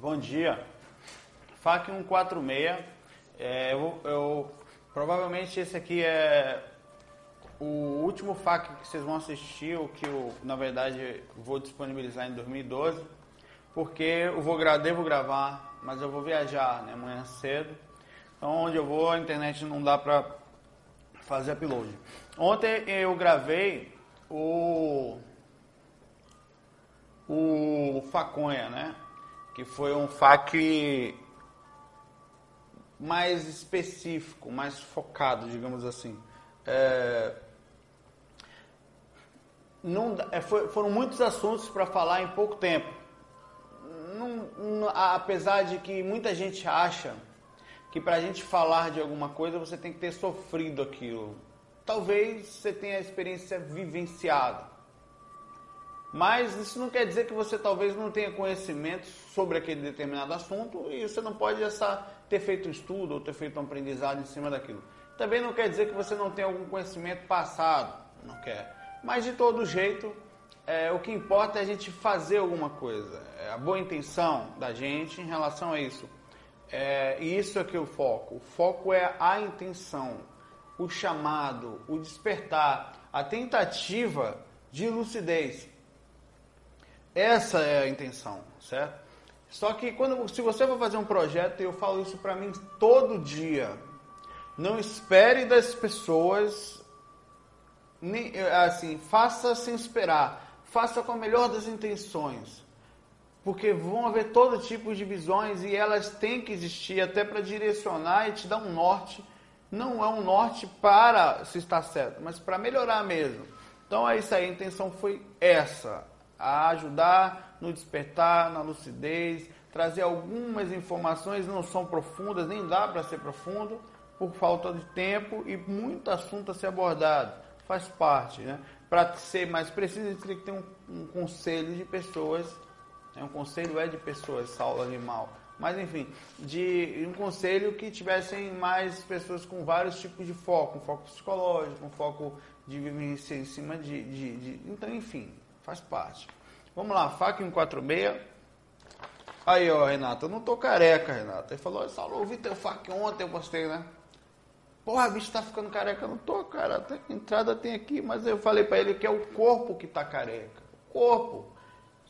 Bom dia. FAC 146. É, eu, eu, provavelmente esse aqui é o último FAC que vocês vão assistir, o que eu, na verdade, vou disponibilizar em 2012, porque eu vou, devo gravar, mas eu vou viajar né, amanhã cedo. Então, onde eu vou, a internet não dá para fazer upload. Ontem eu gravei o o Faconha, né? Que foi um FAQ mais específico, mais focado, digamos assim. É, não, é, foi, foram muitos assuntos para falar em pouco tempo. Não, não, apesar de que muita gente acha que para a gente falar de alguma coisa você tem que ter sofrido aquilo. Talvez você tenha a experiência vivenciada. Mas isso não quer dizer que você talvez não tenha conhecimento sobre aquele determinado assunto e você não pode essa, ter feito um estudo ou ter feito um aprendizado em cima daquilo. Também não quer dizer que você não tenha algum conhecimento passado, não quer. Mas de todo jeito, é, o que importa é a gente fazer alguma coisa. É a boa intenção da gente em relação a isso. É, e isso é que é o foco. O foco é a intenção, o chamado, o despertar, a tentativa de lucidez. Essa é a intenção, certo? Só que quando, se você for fazer um projeto, eu falo isso para mim todo dia. Não espere das pessoas, nem, assim, faça sem esperar, faça com a melhor das intenções, porque vão haver todo tipo de visões e elas têm que existir até para direcionar e te dar um norte. Não é um norte para se estar certo, mas para melhorar mesmo. Então é isso aí, a intenção foi essa a ajudar no despertar, na lucidez, trazer algumas informações, não são profundas, nem dá para ser profundo, por falta de tempo e muito assunto a ser abordado. Faz parte, né? Para ser mais preciso, a gente tem que ter um, um conselho de pessoas, né? um conselho é de pessoas, saúde animal, mas enfim, de um conselho que tivessem mais pessoas com vários tipos de foco, um foco psicológico, um foco de vivência em cima de, de, de então enfim, Faz parte. Vamos lá, faca 146. Aí, ó, Renata, eu não tô careca, Renata. Ele falou, Saulo, ouvi teu fac ontem, eu postei, né? Porra, bicho tá ficando careca. Eu não tô, cara. Entrada tem aqui, mas eu falei para ele que é o corpo que tá careca. O corpo.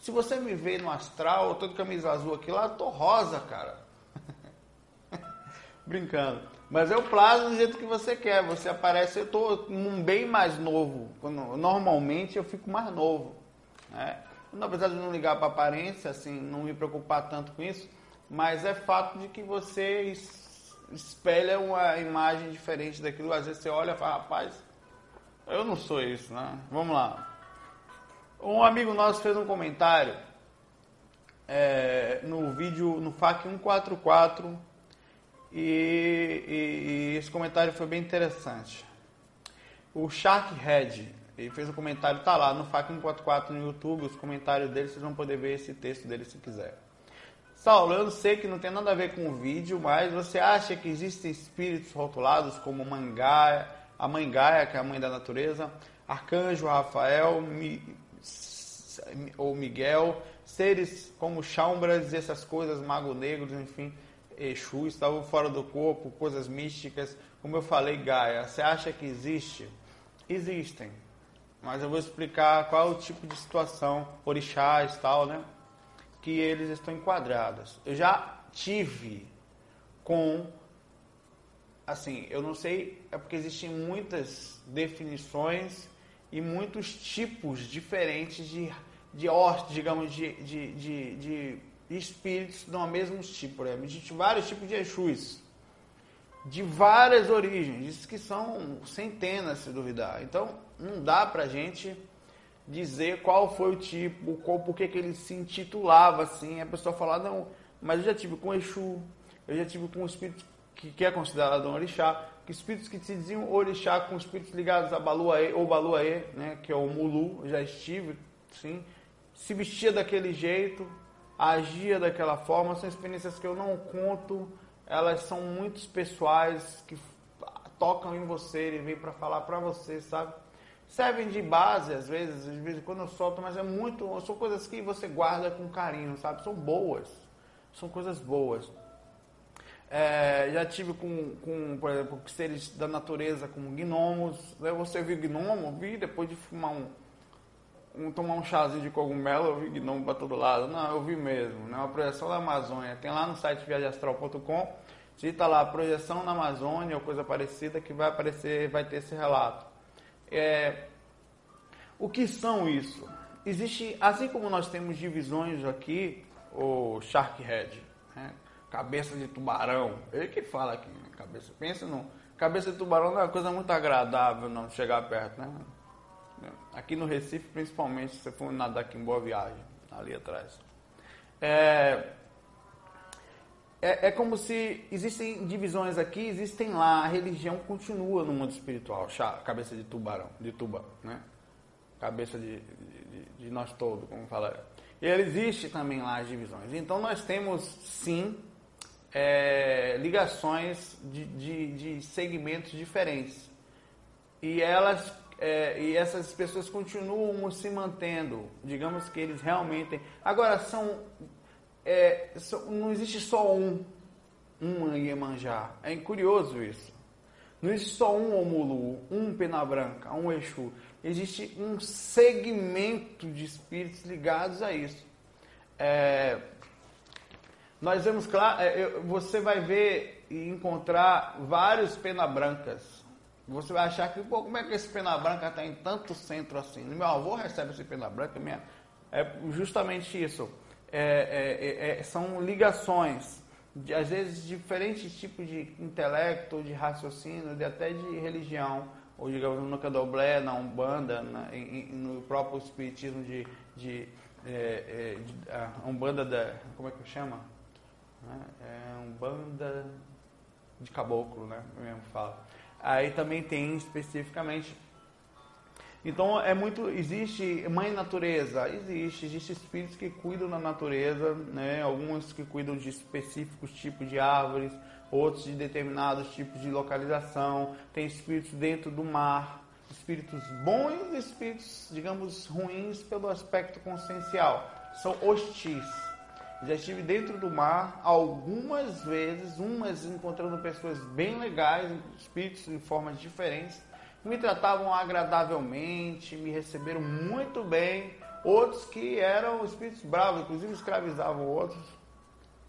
Se você me vê no astral, eu tô de camisa azul aqui lá, eu tô rosa, cara. Brincando. Mas eu plasmo do jeito que você quer. Você aparece, eu tô bem mais novo. Normalmente eu fico mais novo. Né? Apesar de não ligar para aparência, assim, não me preocupar tanto com isso, mas é fato de que você espelha uma imagem diferente daquilo. Às vezes você olha e fala, rapaz, eu não sou isso, né? Vamos lá. Um amigo nosso fez um comentário é, no vídeo, no FAQ 144, e, e, e, esse comentário foi bem interessante. O Shark Head, ele fez um comentário, tá lá no FAC 144 no YouTube, os comentários dele, vocês vão poder ver esse texto dele se quiser. Saulo, eu sei que não tem nada a ver com o vídeo, mas você acha que existem espíritos rotulados como Mangaia, a Mãe Gaia, que é a mãe da natureza, Arcanjo Rafael, Mi, ou Miguel, seres como Chaumbras e essas coisas, Mago Negros, enfim, Exu, estavam fora do corpo, coisas místicas, como eu falei, Gaia. Você acha que existe? Existem mas eu vou explicar qual é o tipo de situação, orixás tal, né? Que eles estão enquadrados. Eu já tive com, assim, eu não sei, é porque existem muitas definições e muitos tipos diferentes de, de host, digamos, de, de, de, de espíritos do mesmo tipo. Né? Existem vários tipos de Exus de várias origens, diz que são centenas, se duvidar. Então, não dá pra gente dizer qual foi o tipo, qual, por que ele se intitulava assim. A pessoa fala, não, mas eu já tive com Exu, eu já tive com espíritos que, que é considerado um orixá, que espíritos que se diziam orixá com espíritos ligados a Baluaê ou Baluaê, né, que é o Mulu, já estive, sim, se vestia daquele jeito, agia daquela forma, são experiências que eu não conto elas são muito pessoais, que tocam em você e vêm para falar para você, sabe? Servem de base, às vezes, às vezes quando eu solto, mas é muito. São coisas que você guarda com carinho, sabe? São boas. são coisas boas. É, já tive com, com, por exemplo, seres da natureza, como gnomos. Né? Você viu gnomo? Vi depois de fumar um, um, tomar um chazinho de cogumelo, eu vi gnomo para todo lado. Não, eu vi mesmo. Né? Uma projeção da Amazônia. Tem lá no site viagemastral.com. Digita lá projeção na Amazônia ou coisa parecida que vai aparecer, vai ter esse relato. É, o que são isso? Existe, assim como nós temos divisões aqui, o Shark Head, né? cabeça de tubarão. Ele que fala aqui, né? cabeça. Pensa no. Cabeça de tubarão não é uma coisa muito agradável não chegar perto, né? Aqui no Recife, principalmente, se você for nadar aqui em Boa Viagem, ali atrás. É, é, é, como se existem divisões aqui, existem lá, a religião continua no mundo espiritual, cabeça de tubarão, de tuba, né? Cabeça de, de, de nós todos, como fala. E existe também lá as divisões. Então nós temos sim é, ligações de, de, de, segmentos diferentes. E elas é, e essas pessoas continuam se mantendo. Digamos que eles realmente. Agora são, é, não existe só um um Iemanjá. É curioso isso. Não existe só um Omulu, um Pena Branca, um Exu. Existe um segmento de espíritos ligados a isso. É, nós vemos, claro, é, você vai ver e encontrar vários pena brancas. Você vai achar que, pô, como é que esse pena branca está em tanto centro assim? Meu avô recebe esse pena branca, minha, é justamente isso. É, é, é, é são ligações, de, às vezes diferentes tipos de intelecto, de raciocínio, de, até de religião, ou digamos no candomblé, na umbanda, na, em, no próprio espiritismo de, de, é, de a umbanda da, como é que chama? Né? É um banda de caboclo, né? Eu mesmo falo. Aí também tem especificamente. Então é muito. Existe mãe natureza, existe, existe espíritos que cuidam da natureza, né? Alguns que cuidam de específicos tipos de árvores, outros de determinados tipos de localização. Tem espíritos dentro do mar, espíritos bons e espíritos, digamos, ruins pelo aspecto consciencial. São hostis já estive dentro do mar algumas vezes, umas encontrando pessoas bem legais, espíritos em formas diferentes, me tratavam agradavelmente, me receberam muito bem. Outros que eram espíritos bravos, inclusive escravizavam outros,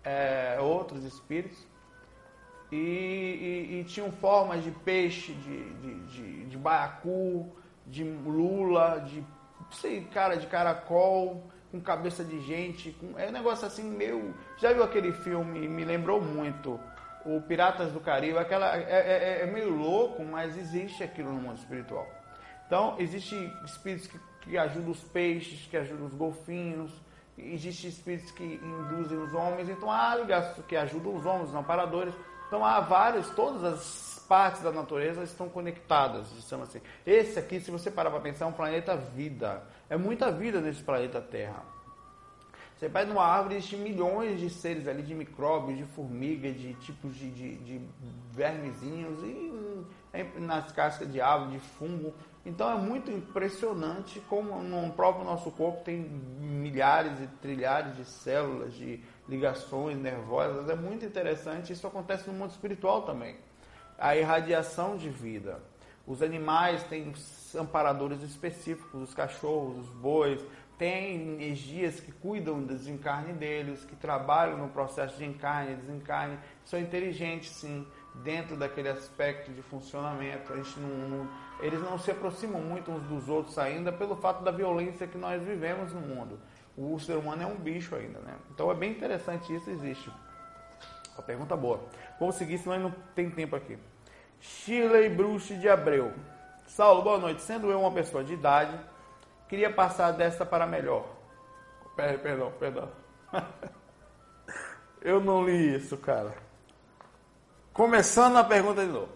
é, outros espíritos. E, e, e, tinham formas de peixe, de, de, de, de baiacu, de lula, de sei, cara de caracol com cabeça de gente, com, é um negócio assim meio. Já viu aquele filme? Me lembrou muito. O Piratas do Caribe, aquela é, é, é, é meio louco, mas existe aquilo no mundo espiritual. Então, existem espíritos que, que ajudam os peixes, que ajudam os golfinhos, existem espíritos que induzem os homens, então há ligações que ajudam os homens, os amparadores. Então há vários, todas as partes da natureza estão conectadas, digamos assim. Esse aqui, se você parar para pensar, é um planeta vida. É muita vida nesse planeta Terra. Você vai numa árvore, existem milhões de seres ali, de micróbios, de formigas, de tipos de, de, de vermezinhos, e nas cascas de árvore, de fungo. Então é muito impressionante como no próprio nosso corpo tem milhares e trilhares de células, de ligações nervosas. É muito interessante. Isso acontece no mundo espiritual também. A irradiação de vida. Os animais têm amparadores específicos, os cachorros, os bois, têm energias que cuidam do desencarne deles, que trabalham no processo de encarne e desencarne, são inteligentes sim, dentro daquele aspecto de funcionamento. A gente não, eles não se aproximam muito uns dos outros ainda pelo fato da violência que nós vivemos no mundo. O ser humano é um bicho ainda, né? Então é bem interessante isso, existe. Uma pergunta boa. Vamos seguir, senão não tem tempo aqui. Shirley Bruce de Abreu. Saulo, boa noite. Sendo eu uma pessoa de idade, queria passar desta para melhor. Perdão, perdão. eu não li isso, cara. Começando a pergunta de novo.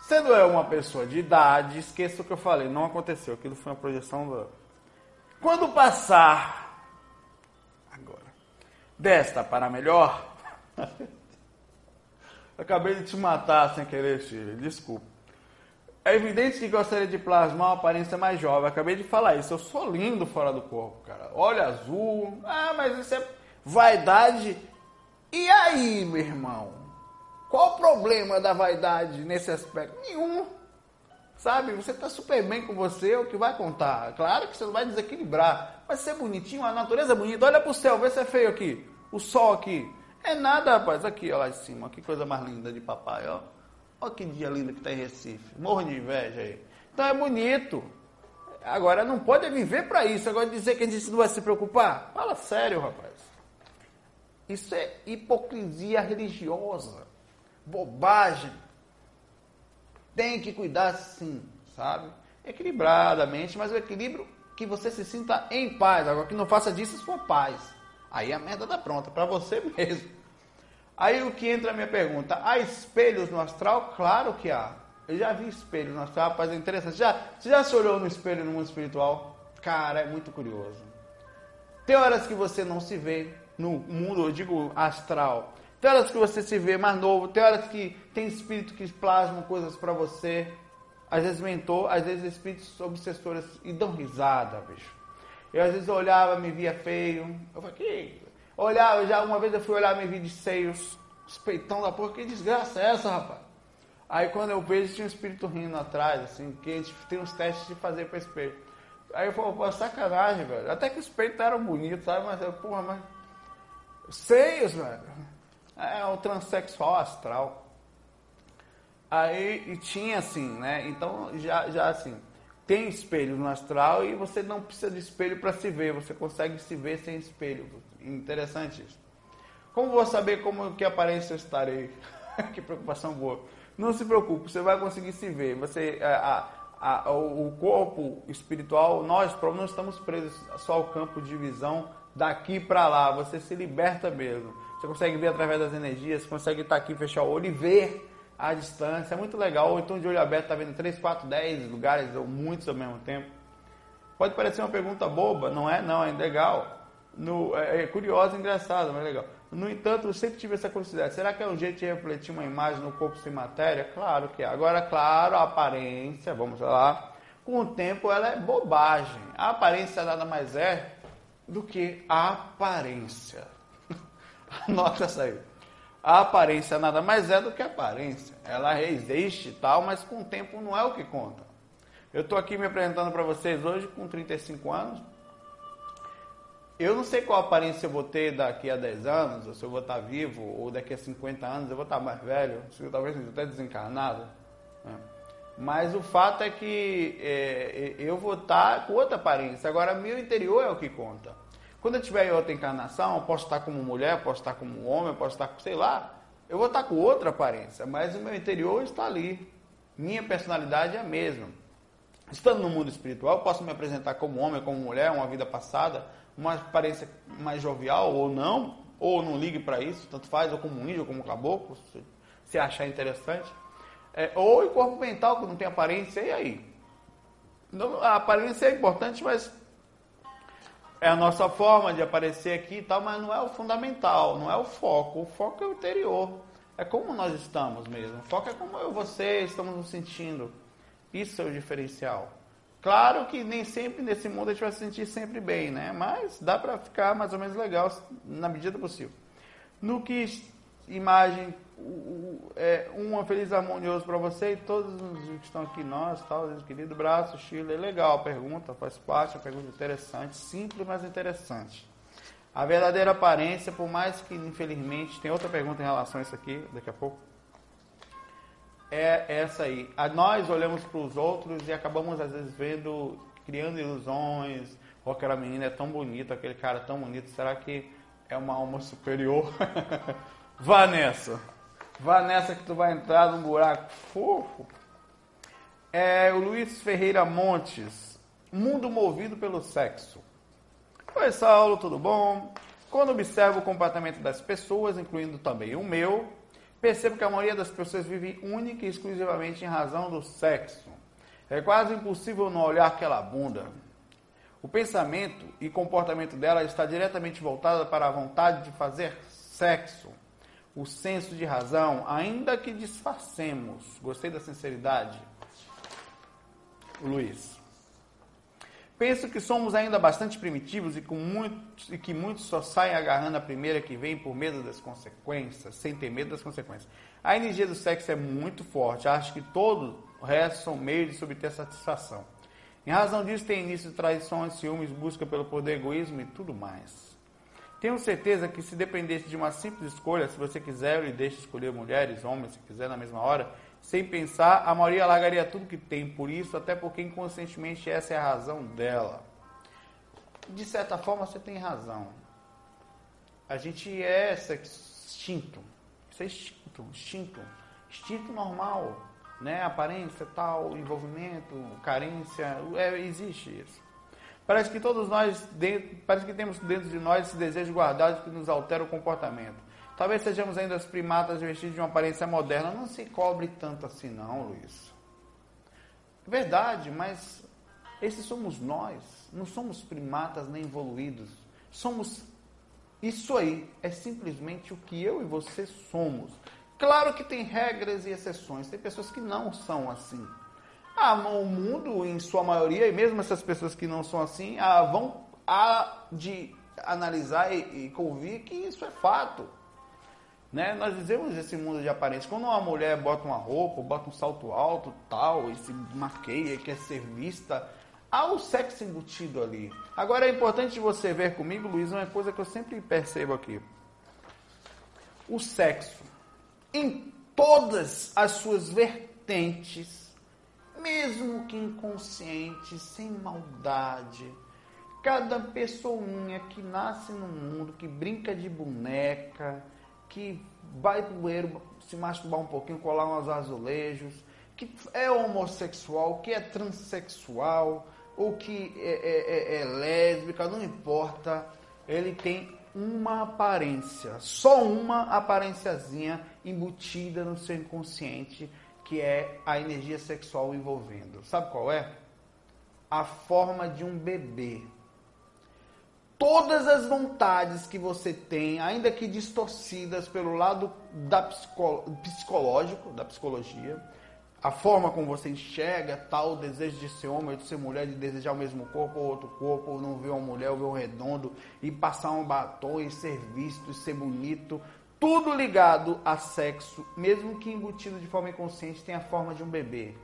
Sendo eu uma pessoa de idade, esqueça o que eu falei, não aconteceu. Aquilo foi uma projeção do. Quando passar agora desta para melhor, acabei de te matar sem querer, Chile. Desculpa. É evidente que gostaria de plasmar uma aparência mais jovem. Acabei de falar isso. Eu sou lindo fora do corpo, cara. Olho azul. Ah, mas isso é vaidade. E aí, meu irmão? Qual o problema da vaidade nesse aspecto? Nenhum. Sabe, você está super bem com você, é o que vai contar. Claro que você não vai desequilibrar. Vai ser bonitinho, a natureza é bonita. Olha para o céu, vê se é feio aqui. O sol aqui. É nada, rapaz. Aqui, ó, lá em cima. Que coisa mais linda de papai, ó. Olha que dia lindo que está em Recife. Morro de inveja aí. Então é bonito. Agora, não pode viver para isso. Agora, dizer que a gente não vai se preocupar. Fala sério, rapaz. Isso é hipocrisia religiosa. Bobagem. Tem que cuidar sim, sabe? Equilibradamente, mas o equilíbrio que você se sinta em paz. Agora, que não faça disso sua paz. Aí a merda tá pronta, para você mesmo. Aí o que entra a minha pergunta: há espelhos no astral? Claro que há. Eu já vi espelhos no astral, rapaz, é interessante. Já, você já se olhou no espelho no mundo espiritual? Cara, é muito curioso. Tem horas que você não se vê no mundo, eu digo astral. Tem horas que você se vê mais novo, tem horas que tem espírito que plasmam coisas para você. Às vezes mentor, às vezes espíritos obsessores e dão risada, bicho. Eu às vezes olhava, me via feio. Eu falei, que Olhava, já uma vez eu fui olhar, me vi de seios, os peitão da porra, que desgraça é essa, rapaz? Aí quando eu vejo, tinha um espírito rindo atrás, assim, que a gente tem uns testes de fazer para espelho. Aí eu falei, pô, sacanagem, velho. Até que os peitos eram bonitos, sabe? Mas eu, porra, mas. Seios, velho. É o transexual astral. Aí, e tinha assim, né? Então, já, já assim, tem espelho no astral e você não precisa de espelho para se ver, você consegue se ver sem espelho. Interessante isso. Como vou saber como que aparência eu estarei? que preocupação boa. Não se preocupe, você vai conseguir se ver. Você, a, a, a, o corpo espiritual, nós não estamos presos só ao campo de visão daqui para lá. Você se liberta mesmo. Você consegue ver através das energias, consegue estar aqui, fechar o olho e ver à distância, é muito legal. Ou então de olho aberto, tá vendo 3, 4, 10 lugares ou muitos ao mesmo tempo. Pode parecer uma pergunta boba, não é? Não, é legal. No, é, é curiosa, engraçada, mas legal. No entanto, eu sempre tive essa curiosidade. Será que é um jeito de refletir uma imagem no corpo sem matéria? Claro que é. Agora, claro, a aparência, vamos lá, com o tempo ela é bobagem. A aparência nada mais é do que a aparência. Anota essa aí. A aparência nada mais é do que aparência. Ela existe e tal, mas com o tempo não é o que conta. Eu estou aqui me apresentando para vocês hoje com 35 anos. Eu não sei qual aparência eu vou ter daqui a 10 anos, ou se eu vou estar vivo, ou daqui a 50 anos eu vou estar mais velho, se eu, talvez até desencarnado. Né? Mas o fato é que é, eu vou estar com outra aparência. Agora, meu interior é o que conta. Quando eu tiver outra encarnação, eu posso estar como mulher, posso estar como homem, posso estar, sei lá, eu vou estar com outra aparência, mas o meu interior está ali. Minha personalidade é a mesma. Estando no mundo espiritual, eu posso me apresentar como homem, como mulher, uma vida passada, uma aparência mais jovial ou não, ou não ligue para isso, tanto faz, ou como índio, ou como caboclo, se, se achar interessante. É, ou em corpo mental, que não tem aparência, e aí? A aparência é importante, mas é a nossa forma de aparecer aqui e tal, mas não é o fundamental, não é o foco. O foco é o interior. É como nós estamos mesmo. O foco é como eu e você estamos nos sentindo. Isso é o diferencial. Claro que nem sempre nesse mundo a gente vai se sentir sempre bem, né? Mas dá para ficar mais ou menos legal na medida possível. No que imagem, é, um feliz harmonioso para você e todos os que estão aqui, nós, tal, querido braço, Chile, é legal a pergunta, faz parte, é uma pergunta interessante, simples, mas interessante. A verdadeira aparência, por mais que infelizmente, tem outra pergunta em relação a isso aqui, daqui a pouco, é essa aí. Nós olhamos para os outros e acabamos às vezes vendo, criando ilusões, ou aquela menina é tão bonita, aquele cara é tão bonito, será que é uma alma superior? Vá nessa. Vá nessa que tu vai entrar num buraco fofo. É o Luiz Ferreira Montes. Mundo movido pelo sexo. Oi, Saulo, tudo bom? Quando observo o comportamento das pessoas, incluindo também o meu, percebo que a maioria das pessoas vive única e exclusivamente em razão do sexo. É quase impossível não olhar aquela bunda. O pensamento e comportamento dela está diretamente voltado para a vontade de fazer sexo o senso de razão, ainda que disfarcemos. Gostei da sinceridade. Luiz. Penso que somos ainda bastante primitivos e, com e que muitos só saem agarrando a primeira que vem por medo das consequências, sem ter medo das consequências. A energia do sexo é muito forte, acho que todo o resto são meios de obter satisfação. Em razão disso, tem início de traições, ciúmes, busca pelo poder, egoísmo e tudo mais. Tenho certeza que se dependesse de uma simples escolha, se você quiser, eu lhe deixo escolher mulheres, homens, se quiser, na mesma hora, sem pensar, a maioria largaria tudo que tem por isso, até porque inconscientemente essa é a razão dela. De certa forma, você tem razão. A gente é extinto. Isso é instinto, instinto. Instinto normal, né? Aparência, tal, envolvimento, carência, é, existe isso. Parece que todos nós, dentro, parece que temos dentro de nós esse desejo guardado que nos altera o comportamento. Talvez sejamos ainda os primatas vestidos de uma aparência moderna. Não se cobre tanto assim, não, Luiz. Verdade, mas esses somos nós. Não somos primatas nem evoluídos. Somos. Isso aí é simplesmente o que eu e você somos. Claro que tem regras e exceções. Tem pessoas que não são assim. Ah, o mundo, em sua maioria, e mesmo essas pessoas que não são assim, ah, vão a de analisar e, e convir que isso é fato. Né? Nós vivemos esse mundo de aparência. Quando uma mulher bota uma roupa, bota um salto alto, tal, e se maqueia, quer ser vista, há o sexo embutido ali. Agora é importante você ver comigo, Luiz, uma coisa que eu sempre percebo aqui. O sexo, em todas as suas vertentes, mesmo que inconsciente, sem maldade, cada pessoinha que nasce no mundo, que brinca de boneca, que vai pro banheiro se masturbar um pouquinho, colar uns azulejos, que é homossexual, que é transexual, ou que é, é, é, é lésbica, não importa, ele tem uma aparência, só uma aparênciazinha embutida no seu inconsciente, que é a energia sexual envolvendo. Sabe qual é? A forma de um bebê todas as vontades que você tem, ainda que distorcidas pelo lado da psicolo, psicológico, da psicologia, a forma como você enxerga tal desejo de ser homem de ser mulher, de desejar o mesmo corpo ou outro corpo, ou não ver uma mulher ou ver um redondo, e passar um batom e ser visto e ser bonito, tudo ligado a sexo, mesmo que embutido de forma inconsciente, tem a forma de um bebê.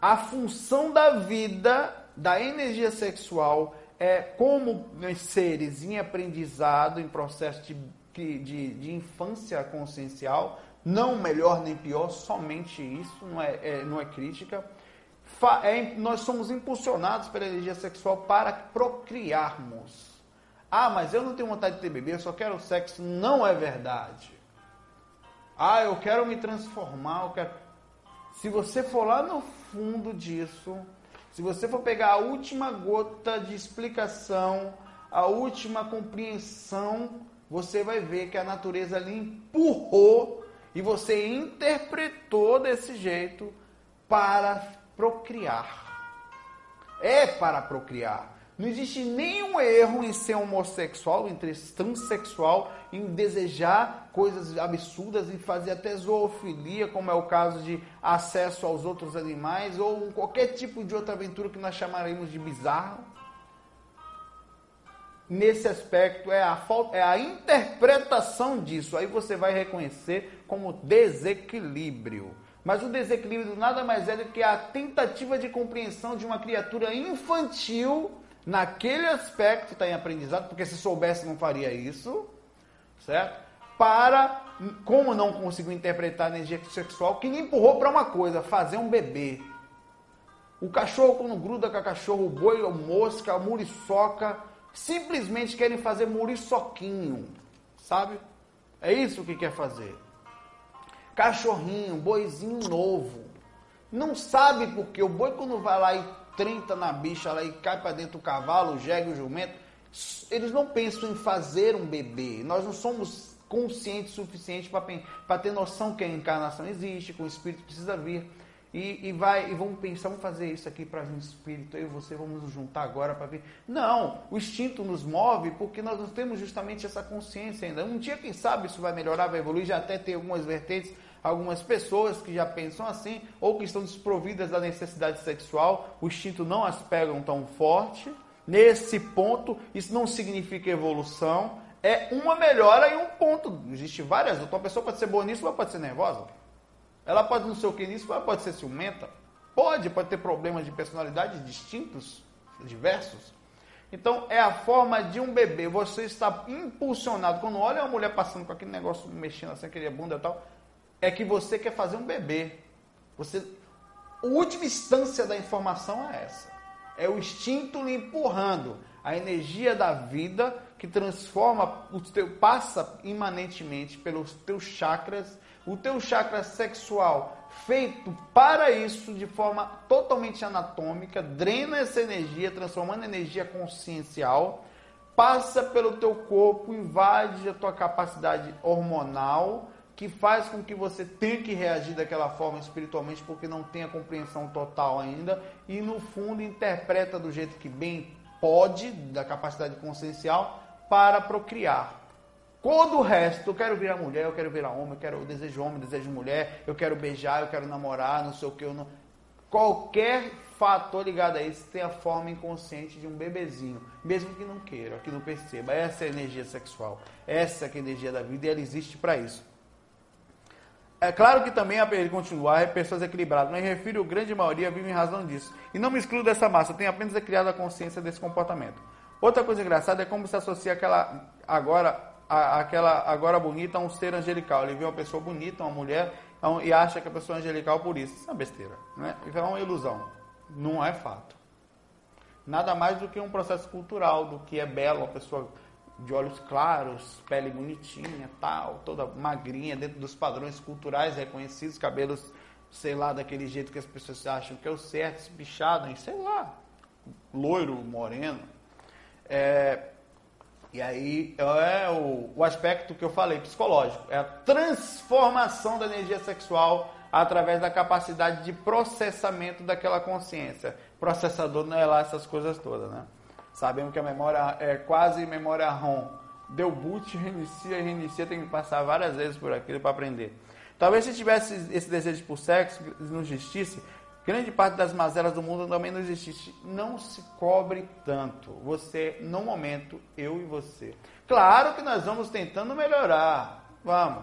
A função da vida, da energia sexual, é, como seres em aprendizado, em processo de, de, de infância consciencial, não melhor nem pior, somente isso, não é, é não é crítica. Fa, é, nós somos impulsionados pela energia sexual para procriarmos. Ah, mas eu não tenho vontade de ter bebê, eu só quero sexo. Não é verdade. Ah, eu quero me transformar, eu quero. Se você for lá no fundo disso, se você for pegar a última gota de explicação, a última compreensão, você vai ver que a natureza lhe empurrou e você interpretou desse jeito para procriar. É para procriar. Não existe nenhum erro em ser homossexual, em ser transexual, em desejar coisas absurdas, em fazer até zoofilia, como é o caso de acesso aos outros animais, ou qualquer tipo de outra aventura que nós chamaremos de bizarro. Nesse aspecto, é a, falta, é a interpretação disso. Aí você vai reconhecer como desequilíbrio. Mas o desequilíbrio nada mais é do que a tentativa de compreensão de uma criatura infantil naquele aspecto está em aprendizado, porque se soubesse não faria isso, certo? Para, como não conseguiu interpretar a energia sexual, que me empurrou para uma coisa, fazer um bebê. O cachorro quando gruda com a cachorro, o boi, a mosca, a muriçoca, simplesmente querem fazer muriçoquinho, sabe? É isso que quer fazer. Cachorrinho, boizinho novo. Não sabe porque o boi quando vai lá e 30 na bicha lá e cai para dentro do cavalo, o jegue, o jumento. Eles não pensam em fazer um bebê. Nós não somos conscientes o suficiente para ter noção que a encarnação existe, que o espírito precisa vir. E, e, vai e vamos pensar, vamos fazer isso aqui para vir espírito, eu e você vamos nos juntar agora para vir. Não, o instinto nos move porque nós não temos justamente essa consciência ainda. Um dia, quem sabe, isso vai melhorar, vai evoluir, já até tem algumas vertentes algumas pessoas que já pensam assim ou que estão desprovidas da necessidade sexual, o instinto não as pegam tão forte, Nesse ponto, isso não significa evolução, é uma melhora e um ponto. Existe várias. Uma pessoa pode ser boa nisso, mas pode ser nervosa. Ela pode não ser o que nisso, mas pode ser ciumenta. Pode, pode ter problemas de personalidade distintos, diversos. Então é a forma de um bebê. Você está impulsionado. Quando olha uma mulher passando com aquele negócio mexendo assim, aquele bunda e tal, é que você quer fazer um bebê. Você, a última instância da informação é essa. É o instinto lhe empurrando a energia da vida que transforma o teu passa imanentemente pelos teus chakras, o teu chakra sexual feito para isso de forma totalmente anatômica, drena essa energia, transformando energia consciencial, passa pelo teu corpo, invade a tua capacidade hormonal, que faz com que você tenha que reagir daquela forma espiritualmente porque não tem a compreensão total ainda e no fundo interpreta do jeito que bem pode, da capacidade consciencial, para procriar. Todo o resto, eu quero virar mulher, eu quero virar homem, eu quero eu desejo homem, desejo mulher, eu quero beijar, eu quero namorar, não sei o que, eu não... qualquer fator ligado a isso tem a forma inconsciente de um bebezinho, mesmo que não queira, que não perceba. Essa é a energia sexual, essa é a energia da vida e ela existe para isso. É claro que também, a ele continuar, é pessoas equilibradas, mas refiro, grande maioria vive em razão disso. E não me excluo dessa massa, tenho apenas criado a consciência desse comportamento. Outra coisa engraçada é como se associa aquela agora, a, aquela agora bonita a um ser angelical. Ele vê uma pessoa bonita, uma mulher, e acha que a pessoa é angelical por isso. Isso é uma besteira. Né? Isso é uma ilusão. Não é fato. Nada mais do que um processo cultural, do que é belo, uma pessoa de olhos claros, pele bonitinha, tal, toda magrinha, dentro dos padrões culturais reconhecidos, cabelos, sei lá, daquele jeito que as pessoas acham que é o certo, bichado, sei lá, loiro, moreno. É, e aí é o, o aspecto que eu falei, psicológico, é a transformação da energia sexual através da capacidade de processamento daquela consciência. Processador não é lá essas coisas todas, né? Sabemos que a memória é quase memória ROM. Deu boot, reinicia, reinicia, tem que passar várias vezes por aquilo para aprender. Talvez se tivesse esse desejo por sexo, não existisse, grande parte das mazelas do mundo também não existisse. Não se cobre tanto. Você, no momento, eu e você. Claro que nós vamos tentando melhorar. Vamos.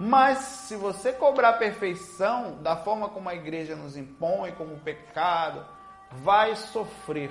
Mas se você cobrar a perfeição da forma como a igreja nos impõe, como pecado, vai sofrer.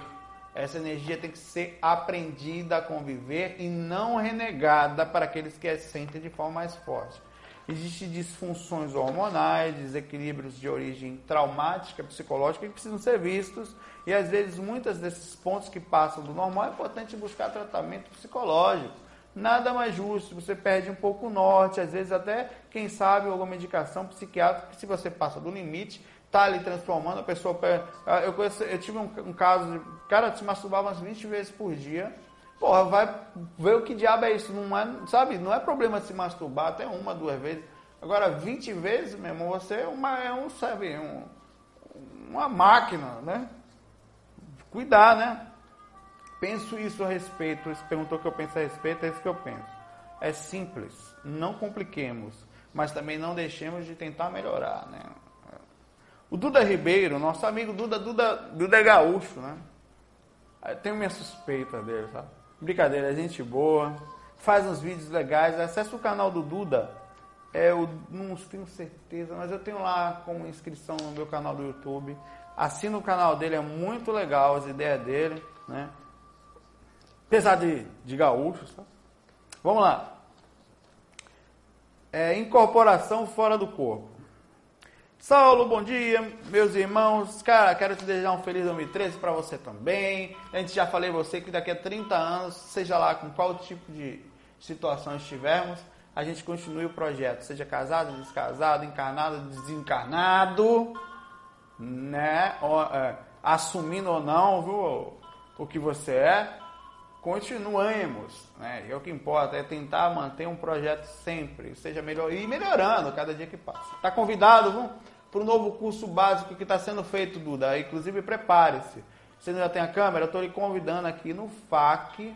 Essa energia tem que ser aprendida a conviver e não renegada para aqueles que a sentem de forma mais forte. Existem disfunções hormonais, desequilíbrios de origem traumática, psicológica, que precisam ser vistos. E às vezes, muitos desses pontos que passam do normal, é importante buscar tratamento psicológico. Nada mais justo, você perde um pouco o norte, às vezes até, quem sabe, alguma medicação psiquiátrica, que se você passa do limite, está ali transformando, a pessoa. Ah, eu, conheço, eu tive um, um caso de. Cara, se masturbava umas 20 vezes por dia. Porra, vai ver o que diabo é isso. Não é, sabe, não é problema se masturbar até uma, duas vezes. Agora, 20 vezes, meu irmão, você é, uma, é um, sabe, um, uma máquina, né? Cuidar, né? Penso isso a respeito. Você perguntou o que eu penso a respeito, é isso que eu penso. É simples, não compliquemos, mas também não deixemos de tentar melhorar, né? O Duda Ribeiro, nosso amigo Duda, Duda, Duda é gaúcho, né? Eu tenho minha suspeita dele, sabe? Brincadeira, é gente boa, faz uns vídeos legais, acessa o canal do Duda. É, eu não tenho certeza, mas eu tenho lá como inscrição no meu canal do YouTube. Assina o canal dele, é muito legal as ideias dele, né? Apesar de, de gaúcho, sabe? Vamos lá. É, incorporação fora do corpo. Saulo, bom dia, meus irmãos. Cara, quero te desejar um feliz 2013 para você também. A gente já falei você que daqui a 30 anos, seja lá com qual tipo de situação estivermos, a gente continue o projeto, seja casado, descasado, encarnado, desencarnado, né? É, assumindo ou não, viu, o que você é, continuemos, né? É o que importa, é tentar manter um projeto sempre, seja melhor e melhorando cada dia que passa. Tá convidado, viu? Para o novo curso básico que está sendo feito, Duda. Inclusive, prepare-se. Você já tem a câmera? Estou lhe convidando aqui no FAC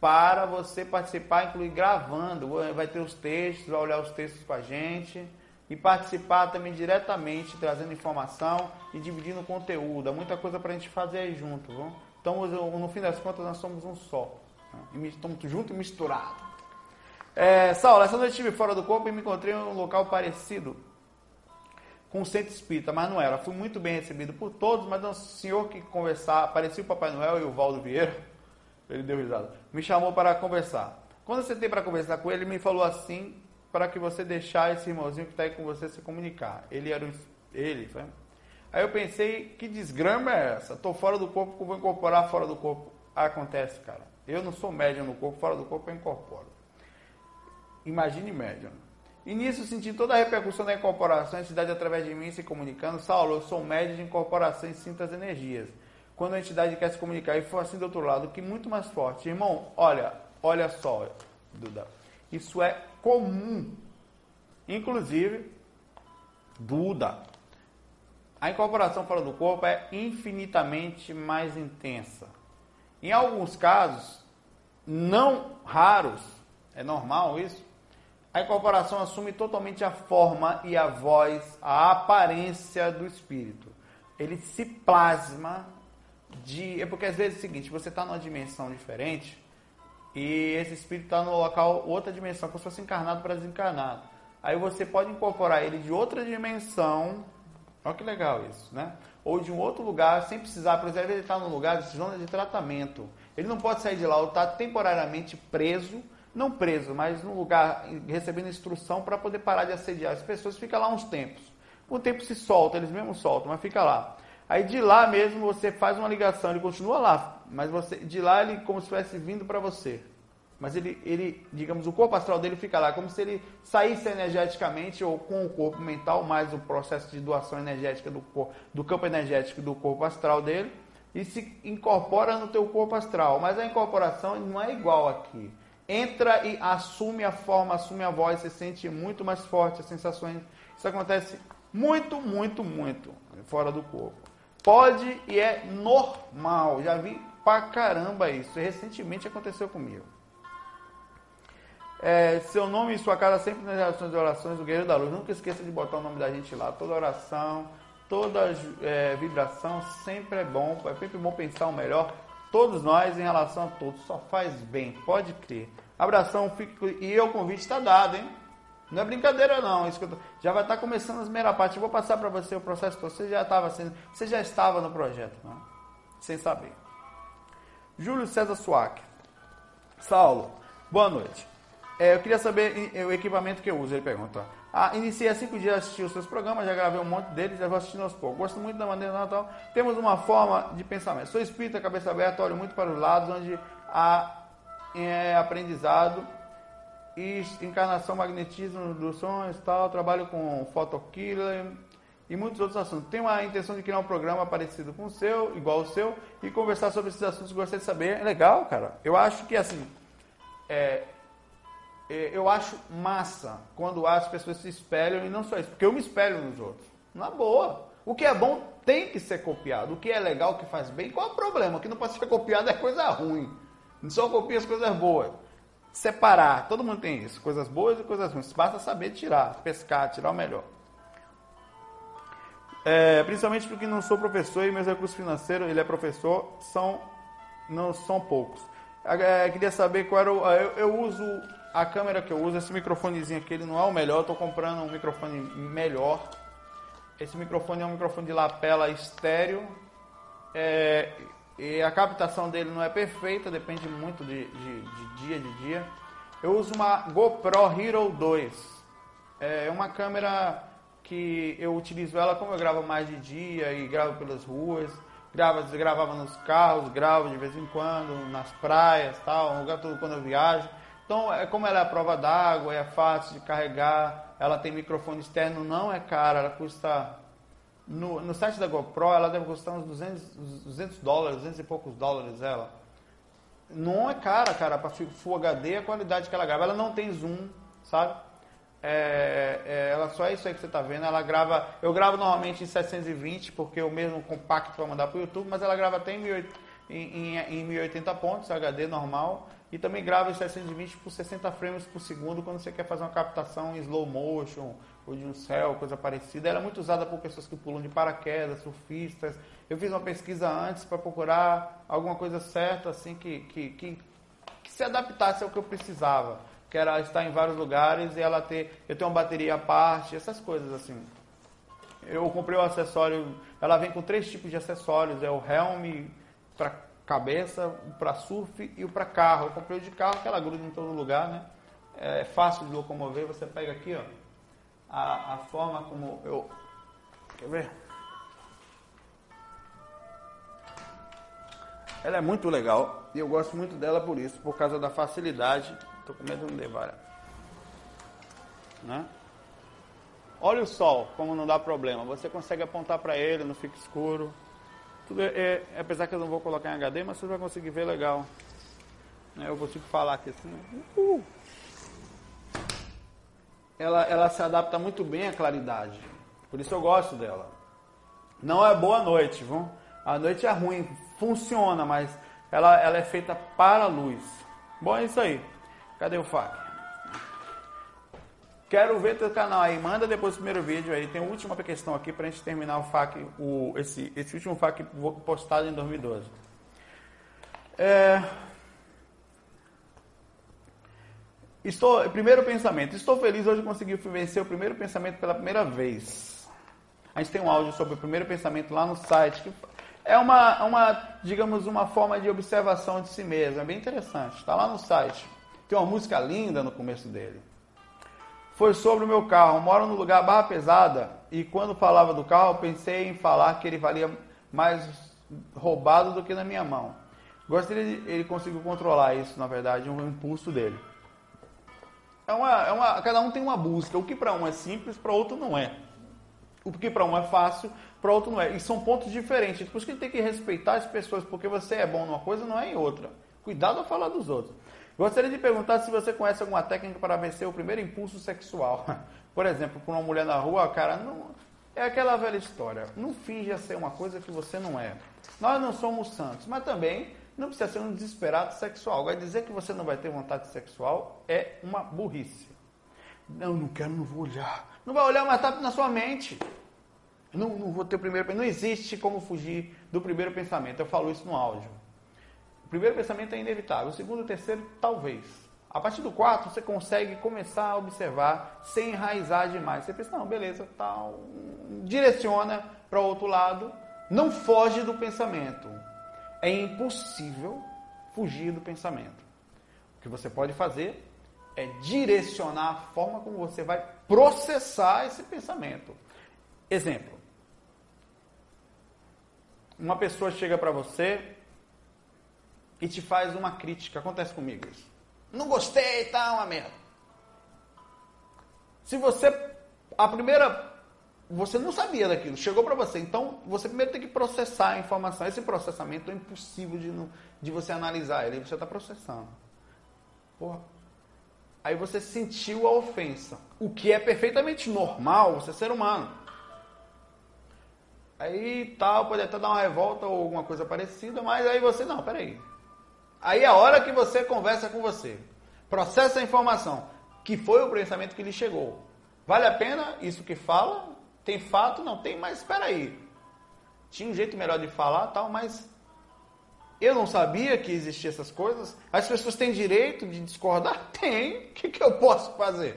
para você participar, incluir gravando. Vai ter os textos, vai olhar os textos com a gente e participar também diretamente, trazendo informação e dividindo conteúdo. Há muita coisa para a gente fazer aí junto. Viu? Estamos, no fim das contas, nós somos um só. Né? Estamos juntos e misturados. É, Saulo, essa noite estive fora do corpo e me encontrei em um local parecido com o centro espírita, mas não era. Fui muito bem recebido por todos, mas um senhor que conversar, parecia o Papai Noel e o Valdo Vieira, ele deu risada, me chamou para conversar. Quando você tem para conversar com ele, ele me falou assim, para que você deixar esse irmãozinho que está aí com você se comunicar. Ele era o, ele, foi? Aí eu pensei, que desgrama é essa? Estou fora do corpo, vou incorporar fora do corpo. Acontece, cara. Eu não sou médium no corpo, fora do corpo eu incorporo. Imagine médium. E nisso senti toda a repercussão da incorporação, a entidade através de mim se comunicando. Saulo, eu sou médium de incorporação e sinto as energias. Quando a entidade quer se comunicar e for assim do outro lado, que muito mais forte. Irmão, olha, olha só, Duda. Isso é comum. Inclusive, Duda, a incorporação fora do corpo é infinitamente mais intensa. Em alguns casos, não raros, é normal isso, a incorporação assume totalmente a forma e a voz, a aparência do espírito. Ele se plasma de. É porque às vezes é o seguinte: você está numa dimensão diferente e esse espírito está no local, outra dimensão, como se fosse encarnado para desencarnado. Aí você pode incorporar ele de outra dimensão Olha que legal isso, né? Ou de um outro lugar, sem precisar, por exemplo, ele está num lugar de zona de tratamento. Ele não pode sair de lá ou está temporariamente preso, não preso, mas num lugar recebendo instrução para poder parar de assediar as pessoas, fica lá uns tempos. O tempo se solta, eles mesmos soltam, mas fica lá. Aí de lá mesmo você faz uma ligação, ele continua lá, mas você de lá ele como se estivesse vindo para você. Mas ele, ele, digamos, o corpo astral dele fica lá, como se ele saísse energeticamente ou com o corpo mental, mais o processo de doação energética do, corpo, do campo energético do corpo astral dele, e se incorpora no teu corpo astral. Mas a incorporação não é igual aqui. Entra e assume a forma, assume a voz, se sente muito mais forte as sensações. Isso acontece muito, muito, muito fora do corpo. Pode e é normal. Já vi pra caramba isso. Recentemente aconteceu comigo. É, seu nome e sua casa sempre nas relações de orações do Guerreiro da Luz. Nunca esqueça de botar o nome da gente lá. Toda oração, toda é, vibração sempre é bom. É sempre bom pensar o melhor. Todos nós em relação a todos. Só faz bem, pode crer. Abração, fique... e o convite está dado, hein? Não é brincadeira não. Isso tô... Já vai estar tá começando as primeiras partes. Eu vou passar para você o processo todo. Você já estava sendo. Você já estava no projeto, não? Sem saber. Júlio César Suac. Saulo, boa noite. É, eu queria saber o equipamento que eu uso, ele pergunta. Ah, iniciei há cinco dias a assistir os seus programas, já gravei um monte deles, já vou assistindo aos poucos. Gosto muito da maneira natal. Temos uma forma de pensamento. Sou espírita, cabeça aberta, olho muito para os lados, onde há é, aprendizado e encarnação, magnetismo dos sonhos tal. Trabalho com photokiller e muitos outros assuntos. Tenho a intenção de criar um programa parecido com o seu, igual o seu, e conversar sobre esses assuntos gostaria de saber. É legal, cara. Eu acho que assim. É, eu acho massa quando as pessoas se espelham e não só isso, porque eu me espelho nos outros. Na boa. O que é bom tem que ser copiado. O que é legal, o que faz bem, qual é o problema? O que não pode ser copiado é coisa ruim. Só copia as coisas boas. Separar, todo mundo tem isso, coisas boas e coisas ruins. Basta saber tirar, pescar, tirar o melhor. É, principalmente porque não sou professor e meus recursos financeiros, ele é professor, são não são poucos. É, queria saber qual era o. Eu, eu uso a câmera que eu uso, esse microfonezinho aqui, ele não é o melhor, eu estou comprando um microfone melhor. Esse microfone é um microfone de lapela estéreo. É, e a captação dele não é perfeita, depende muito de, de, de dia de dia. Eu uso uma GoPro Hero 2. É uma câmera que eu utilizo ela como eu gravo mais de dia e gravo pelas ruas. Grava, gravava nos carros, gravo de vez em quando, nas praias, tal, lugar todo quando eu viajo. Então, é como ela é a prova d'água, é fácil de carregar, ela tem microfone externo, não é cara, ela custa. No, no site da GoPro, ela deve custar uns 200, 200 dólares, 200 e poucos dólares ela. Não é cara, cara, para Full HD a qualidade que ela grava. Ela não tem zoom, sabe? É, é, ela só é isso aí que você está vendo. Ela grava. Eu gravo normalmente em 720, porque eu mesmo compacto para mandar para o YouTube, mas ela grava até em, 1080, em, em, em 1080 pontos, HD normal. E também grava em 720 por 60 frames por segundo quando você quer fazer uma captação em slow motion ou de um céu, coisa parecida. Ela é muito usada por pessoas que pulam de paraquedas, surfistas. Eu fiz uma pesquisa antes para procurar alguma coisa certa assim que, que, que, que se adaptasse ao que eu precisava que era estar em vários lugares e ela ter, eu tenho uma bateria à parte, essas coisas assim. Eu comprei o acessório, ela vem com três tipos de acessórios, é o helm para cabeça, o para surf e o para carro. Eu comprei o de carro, que ela gruda em todo lugar, né? É fácil de locomover, você pega aqui, ó, a, a forma como eu... Quer ver? Ela é muito legal e eu gosto muito dela por isso, por causa da facilidade Estou com medo de não levar. Né? Olha o sol, como não dá problema. Você consegue apontar para ele, não fica escuro. É, é, apesar que eu não vou colocar em HD, mas você vai conseguir ver legal. Né? Eu consigo falar aqui assim. Uh! Ela, ela se adapta muito bem à claridade. Por isso eu gosto dela. Não é boa noite, viu? A noite é ruim, funciona, mas ela, ela é feita para a luz. Bom, é isso aí. Cadê o FAQ? Quero ver teu canal aí. Manda depois o primeiro vídeo aí. Tem a última questão aqui para a gente terminar o FAQ, o, esse, esse último FAQ postado em 2012. É... Estou, primeiro pensamento. Estou feliz hoje conseguir vencer o primeiro pensamento pela primeira vez. A gente tem um áudio sobre o primeiro pensamento lá no site. Que é uma, uma, digamos, uma forma de observação de si mesmo. É bem interessante. Está lá no site. Tem uma música linda no começo dele. Foi sobre o meu carro. Moro no lugar barra pesada e quando falava do carro pensei em falar que ele valia mais roubado do que na minha mão. Gostaria de ele conseguiu controlar isso, na verdade, um impulso dele. É uma, é uma, cada um tem uma busca. O que para um é simples, para outro não é. O que para um é fácil, para outro não é. E são pontos diferentes. Por isso que tem que respeitar as pessoas, porque você é bom numa coisa, não é em outra. Cuidado a falar dos outros. Gostaria de perguntar se você conhece alguma técnica para vencer o primeiro impulso sexual. Por exemplo, com uma mulher na rua, cara, não. É aquela velha história. Não finja ser uma coisa que você não é. Nós não somos santos, mas também não precisa ser um desesperado sexual. Vai dizer que você não vai ter vontade sexual é uma burrice. Não, não quero, não vou olhar. Não vai olhar, mas está na sua mente. Não, não vou ter o primeiro Não existe como fugir do primeiro pensamento. Eu falo isso no áudio. Primeiro pensamento é inevitável. O segundo o terceiro, talvez. A partir do quarto, você consegue começar a observar sem enraizar demais. Você pensa, não, beleza, tal. Direciona para o outro lado. Não foge do pensamento. É impossível fugir do pensamento. O que você pode fazer é direcionar a forma como você vai processar esse pensamento. Exemplo. Uma pessoa chega para você e te faz uma crítica. Acontece comigo isso. Não gostei, tá uma merda. Se você a primeira você não sabia daquilo, chegou para você. Então, você primeiro tem que processar a informação. Esse processamento é impossível de, de você analisar ele. Você está processando. Porra. Aí você sentiu a ofensa. O que é perfeitamente normal, você é ser humano. Aí tal, pode até dar uma revolta ou alguma coisa parecida, mas aí você, não, peraí. Aí é a hora que você conversa com você. Processa a informação. Que foi o pensamento que lhe chegou. Vale a pena isso que fala? Tem fato? Não tem, mas espera aí. Tinha um jeito melhor de falar, tal, mas eu não sabia que existiam essas coisas. As pessoas têm direito de discordar? Tem. O que, que eu posso fazer?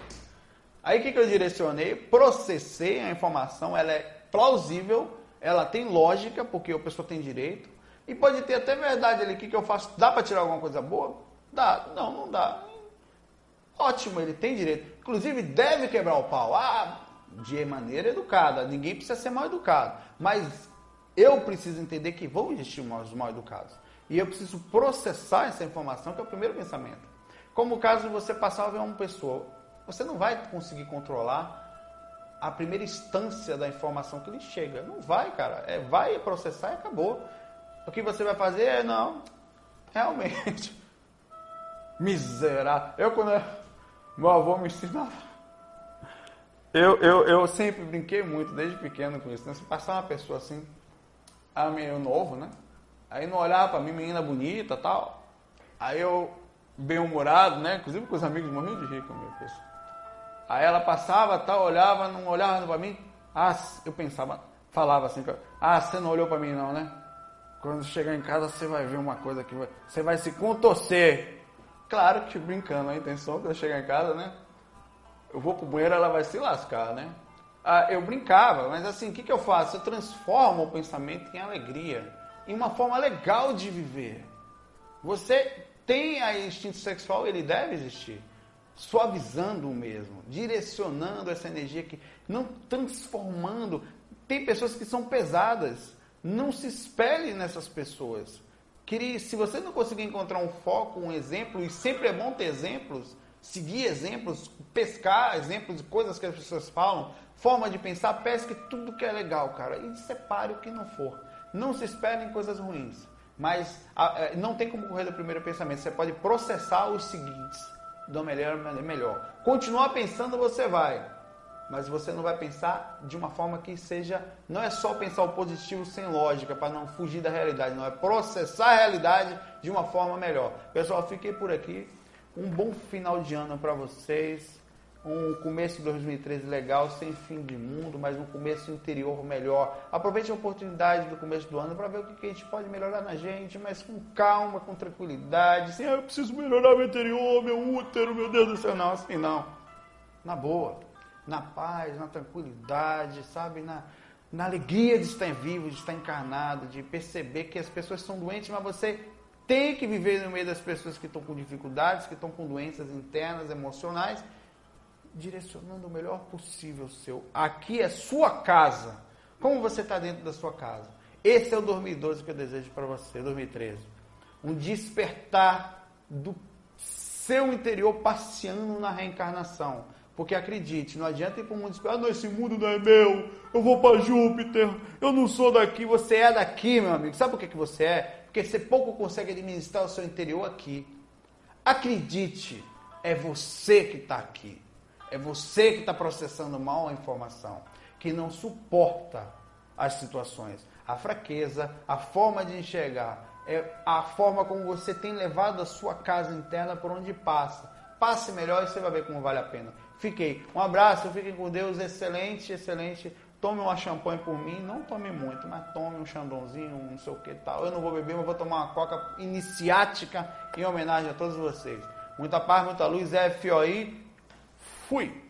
Aí o que, que eu direcionei? Processei a informação, ela é plausível, ela tem lógica, porque a pessoa tem direito. E pode ter até verdade ali. O que, que eu faço? Dá para tirar alguma coisa boa? Dá. Não, não dá. Ótimo, ele tem direito. Inclusive, deve quebrar o pau. Ah, de maneira educada. Ninguém precisa ser mal educado. Mas eu preciso entender que vão existir os mal educados. E eu preciso processar essa informação, que é o primeiro pensamento. Como o caso de você passar a ver uma pessoa. Você não vai conseguir controlar a primeira instância da informação que lhe chega. Não vai, cara. É, vai processar e acabou. O que você vai fazer é, não, realmente, miserável. Eu, quando eu, meu avô me ensinava, eu, eu, eu sempre brinquei muito, desde pequeno com isso. Né? Se passar uma pessoa assim, era meio novo, né? Aí não olhava pra mim, menina bonita tal. Aí eu bem-humorado, né? Inclusive com os amigos morrendo de rir comigo. Aí ela passava, tal, olhava, não olhava para mim. Ah, eu pensava, falava assim, ah, você não olhou para mim não, né? Quando chegar em casa você vai ver uma coisa que vai, você vai se contorcer. Claro que brincando, a intenção quando eu chegar em casa, né? Eu vou pro banheiro, ela vai se lascar, né? Ah, eu brincava, mas assim, o que, que eu faço? Eu transformo o pensamento em alegria, em uma forma legal de viver. Você tem a instinto sexual, ele deve existir suavizando o mesmo, direcionando essa energia que não transformando. Tem pessoas que são pesadas. Não se espelhe nessas pessoas. Que se você não conseguir encontrar um foco, um exemplo, e sempre é bom ter exemplos, seguir exemplos, pescar exemplos de coisas que as pessoas falam, forma de pensar, pesque tudo que é legal, cara, e separe o que não for. Não se espelhe em coisas ruins, mas é, não tem como correr do primeiro pensamento. Você pode processar os seguintes da melhor melhor. Continuar pensando você vai, mas você não vai pensar de uma forma que seja, não é só pensar o positivo sem lógica para não fugir da realidade, não é processar a realidade de uma forma melhor. Pessoal, fiquei por aqui. Um bom final de ano para vocês um começo de 2013 legal, sem fim de mundo, mas um começo interior melhor. Aproveite a oportunidade do começo do ano para ver o que a gente pode melhorar na gente, mas com calma, com tranquilidade. Assim, ah, eu preciso melhorar meu interior, meu útero, meu Deus do céu. Não, assim não. Na boa, na paz, na tranquilidade, sabe? Na, na alegria de estar vivo, de estar encarnado, de perceber que as pessoas são doentes, mas você tem que viver no meio das pessoas que estão com dificuldades, que estão com doenças internas, emocionais direcionando o melhor possível o seu. Aqui é sua casa. Como você está dentro da sua casa? Esse é o 2012 que eu desejo para você, 2013. Um despertar do seu interior passeando na reencarnação. Porque acredite, não adianta ir para o mundo espiritual, ah, não, esse mundo não é meu, eu vou para Júpiter, eu não sou daqui, você é daqui, meu amigo. Sabe por que, que você é? Porque você pouco consegue administrar o seu interior aqui. Acredite, é você que está aqui. É você que está processando mal a informação, que não suporta as situações. A fraqueza, a forma de enxergar, é a forma como você tem levado a sua casa interna por onde passa. Passe melhor e você vai ver como vale a pena. Fiquei. Um abraço, fiquem com Deus. Excelente, excelente. Tome uma champanhe por mim. Não tome muito, mas tome um chandonzinho, um não sei o que tal. Eu não vou beber, mas vou tomar uma coca iniciática em homenagem a todos vocês. Muita paz, muita luz. FOI. Fui!